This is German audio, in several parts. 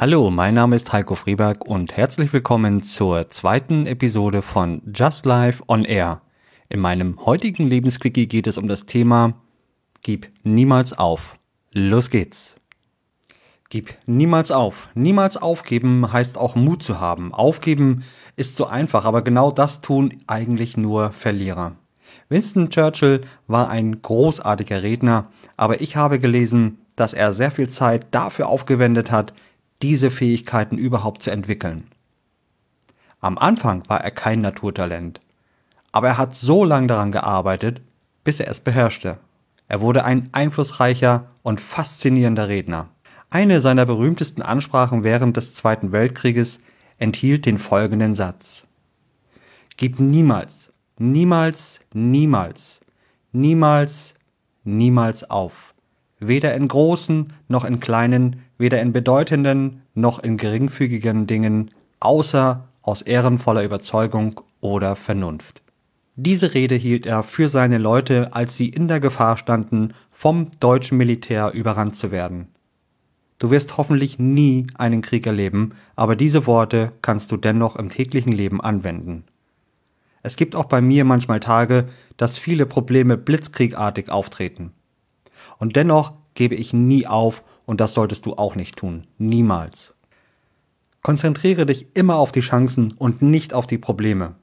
Hallo, mein Name ist Heiko Frieberg und herzlich willkommen zur zweiten Episode von Just Life on Air. In meinem heutigen Lebensquickie geht es um das Thema Gib niemals auf. Los geht's. Gib niemals auf. Niemals aufgeben heißt auch Mut zu haben. Aufgeben ist so einfach, aber genau das tun eigentlich nur Verlierer. Winston Churchill war ein großartiger Redner, aber ich habe gelesen, dass er sehr viel Zeit dafür aufgewendet hat, diese Fähigkeiten überhaupt zu entwickeln. Am Anfang war er kein Naturtalent, aber er hat so lange daran gearbeitet, bis er es beherrschte. Er wurde ein einflussreicher und faszinierender Redner. Eine seiner berühmtesten Ansprachen während des Zweiten Weltkrieges enthielt den folgenden Satz. Gib niemals, niemals, niemals, niemals, niemals auf. Weder in großen noch in kleinen weder in bedeutenden noch in geringfügigen Dingen, außer aus ehrenvoller Überzeugung oder Vernunft. Diese Rede hielt er für seine Leute, als sie in der Gefahr standen, vom deutschen Militär überrannt zu werden. Du wirst hoffentlich nie einen Krieg erleben, aber diese Worte kannst du dennoch im täglichen Leben anwenden. Es gibt auch bei mir manchmal Tage, dass viele Probleme blitzkriegartig auftreten. Und dennoch gebe ich nie auf und das solltest du auch nicht tun. Niemals. Konzentriere dich immer auf die Chancen und nicht auf die Probleme.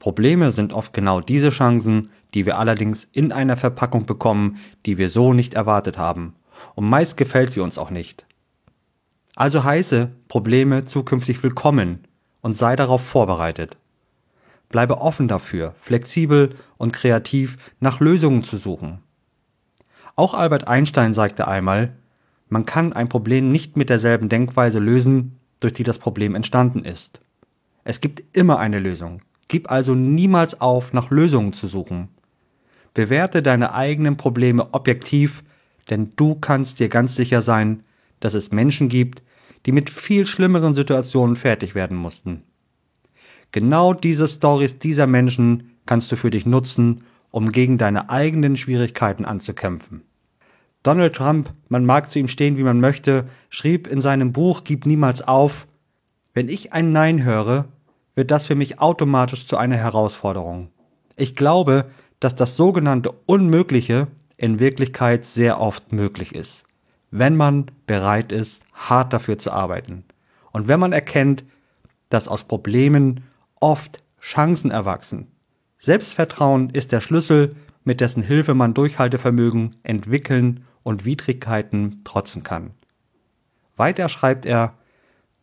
Probleme sind oft genau diese Chancen, die wir allerdings in einer Verpackung bekommen, die wir so nicht erwartet haben. Und meist gefällt sie uns auch nicht. Also heiße Probleme zukünftig willkommen und sei darauf vorbereitet. Bleibe offen dafür, flexibel und kreativ nach Lösungen zu suchen. Auch Albert Einstein sagte einmal, man kann ein Problem nicht mit derselben Denkweise lösen, durch die das Problem entstanden ist. Es gibt immer eine Lösung. Gib also niemals auf, nach Lösungen zu suchen. Bewerte deine eigenen Probleme objektiv, denn du kannst dir ganz sicher sein, dass es Menschen gibt, die mit viel schlimmeren Situationen fertig werden mussten. Genau diese Stories dieser Menschen kannst du für dich nutzen, um gegen deine eigenen Schwierigkeiten anzukämpfen. Donald Trump, man mag zu ihm stehen, wie man möchte, schrieb in seinem Buch Gib niemals auf, wenn ich ein Nein höre, wird das für mich automatisch zu einer Herausforderung. Ich glaube, dass das sogenannte Unmögliche in Wirklichkeit sehr oft möglich ist, wenn man bereit ist, hart dafür zu arbeiten. Und wenn man erkennt, dass aus Problemen oft Chancen erwachsen. Selbstvertrauen ist der Schlüssel, mit dessen Hilfe man Durchhaltevermögen entwickeln und Widrigkeiten trotzen kann. Weiter schreibt er,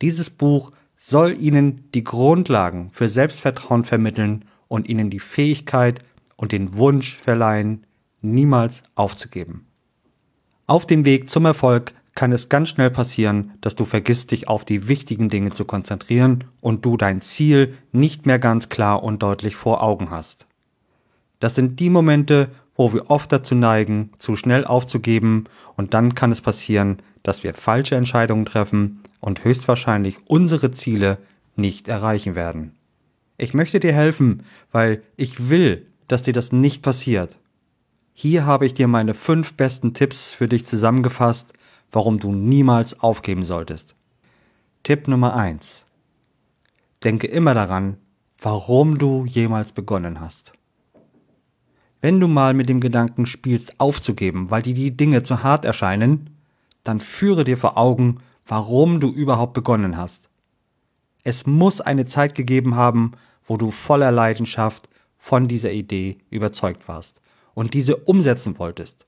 dieses Buch soll Ihnen die Grundlagen für Selbstvertrauen vermitteln und Ihnen die Fähigkeit und den Wunsch verleihen, niemals aufzugeben. Auf dem Weg zum Erfolg kann es ganz schnell passieren, dass du vergisst, dich auf die wichtigen Dinge zu konzentrieren und du dein Ziel nicht mehr ganz klar und deutlich vor Augen hast. Das sind die Momente, wo wir oft dazu neigen, zu schnell aufzugeben und dann kann es passieren, dass wir falsche Entscheidungen treffen und höchstwahrscheinlich unsere Ziele nicht erreichen werden. Ich möchte dir helfen, weil ich will, dass dir das nicht passiert. Hier habe ich dir meine fünf besten Tipps für dich zusammengefasst, warum du niemals aufgeben solltest. Tipp Nummer eins: Denke immer daran, warum du jemals begonnen hast. Wenn du mal mit dem Gedanken spielst, aufzugeben, weil dir die Dinge zu hart erscheinen, dann führe dir vor Augen, warum du überhaupt begonnen hast. Es muss eine Zeit gegeben haben, wo du voller Leidenschaft von dieser Idee überzeugt warst und diese umsetzen wolltest.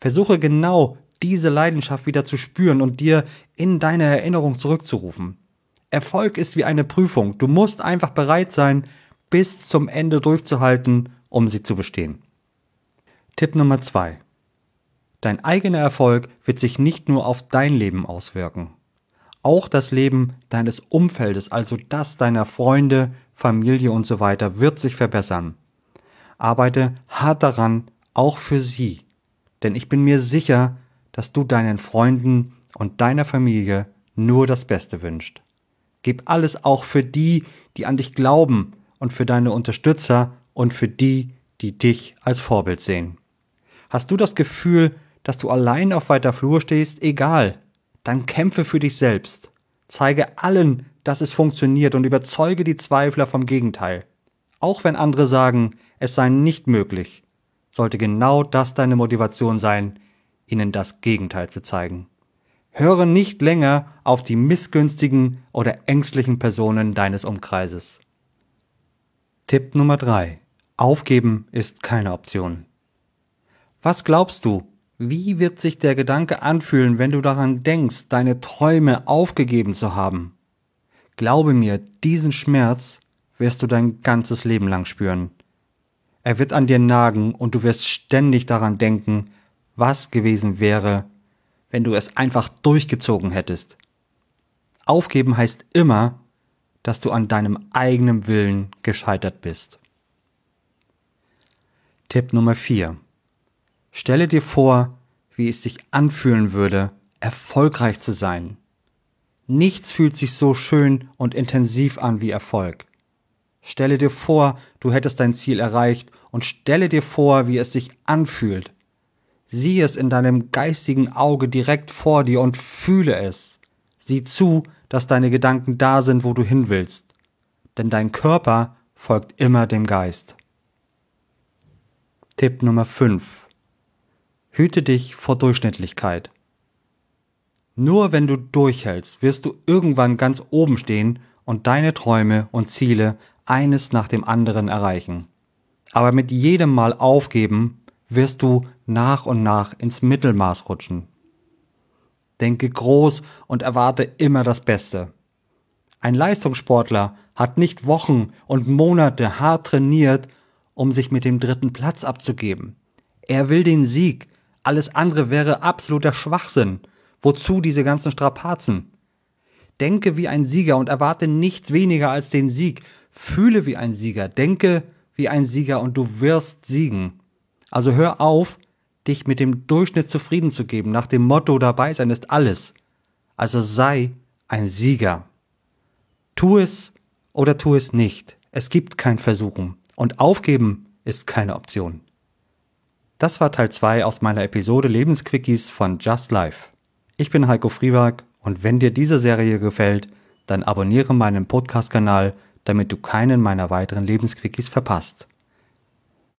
Versuche genau diese Leidenschaft wieder zu spüren und dir in deine Erinnerung zurückzurufen. Erfolg ist wie eine Prüfung. Du musst einfach bereit sein, bis zum Ende durchzuhalten um sie zu bestehen. Tipp Nummer zwei: Dein eigener Erfolg wird sich nicht nur auf dein Leben auswirken. Auch das Leben deines Umfeldes, also das deiner Freunde, Familie und so weiter, wird sich verbessern. Arbeite hart daran, auch für sie. Denn ich bin mir sicher, dass du deinen Freunden und deiner Familie nur das Beste wünscht. Gib alles auch für die, die an dich glauben und für deine Unterstützer und für die, die dich als Vorbild sehen. Hast du das Gefühl, dass du allein auf weiter Flur stehst? Egal. dann kämpfe für dich selbst. Zeige allen, dass es funktioniert und überzeuge die Zweifler vom Gegenteil. Auch wenn andere sagen, es sei nicht möglich, sollte genau das deine Motivation sein, ihnen das Gegenteil zu zeigen. Höre nicht länger auf die missgünstigen oder ängstlichen Personen deines Umkreises. Tipp Nummer drei: Aufgeben ist keine Option. Was glaubst du, wie wird sich der Gedanke anfühlen, wenn du daran denkst, deine Träume aufgegeben zu haben? Glaube mir, diesen Schmerz wirst du dein ganzes Leben lang spüren. Er wird an dir nagen und du wirst ständig daran denken, was gewesen wäre, wenn du es einfach durchgezogen hättest. Aufgeben heißt immer, dass du an deinem eigenen Willen gescheitert bist. Tipp Nummer 4. Stelle dir vor, wie es sich anfühlen würde, erfolgreich zu sein. Nichts fühlt sich so schön und intensiv an wie Erfolg. Stelle dir vor, du hättest dein Ziel erreicht und stelle dir vor, wie es sich anfühlt. Sieh es in deinem geistigen Auge direkt vor dir und fühle es. Sieh zu, dass deine Gedanken da sind, wo du hin willst. Denn dein Körper folgt immer dem Geist. Tipp Nummer 5. Hüte dich vor Durchschnittlichkeit. Nur wenn du durchhältst, wirst du irgendwann ganz oben stehen und deine Träume und Ziele eines nach dem anderen erreichen. Aber mit jedem Mal aufgeben wirst du nach und nach ins Mittelmaß rutschen. Denke groß und erwarte immer das Beste. Ein Leistungssportler hat nicht Wochen und Monate hart trainiert, um sich mit dem dritten Platz abzugeben. Er will den Sieg. Alles andere wäre absoluter Schwachsinn. Wozu diese ganzen Strapazen? Denke wie ein Sieger und erwarte nichts weniger als den Sieg. Fühle wie ein Sieger, denke wie ein Sieger und du wirst siegen. Also hör auf, dich mit dem Durchschnitt zufrieden zu geben, nach dem Motto dabei sein ist alles. Also sei ein Sieger. Tu es oder tu es nicht. Es gibt kein Versuchen. Und aufgeben ist keine Option. Das war Teil 2 aus meiner Episode Lebensquickies von Just Life. Ich bin Heiko Frieberg und wenn dir diese Serie gefällt, dann abonniere meinen Podcast-Kanal damit du keinen meiner weiteren Lebensquickies verpasst.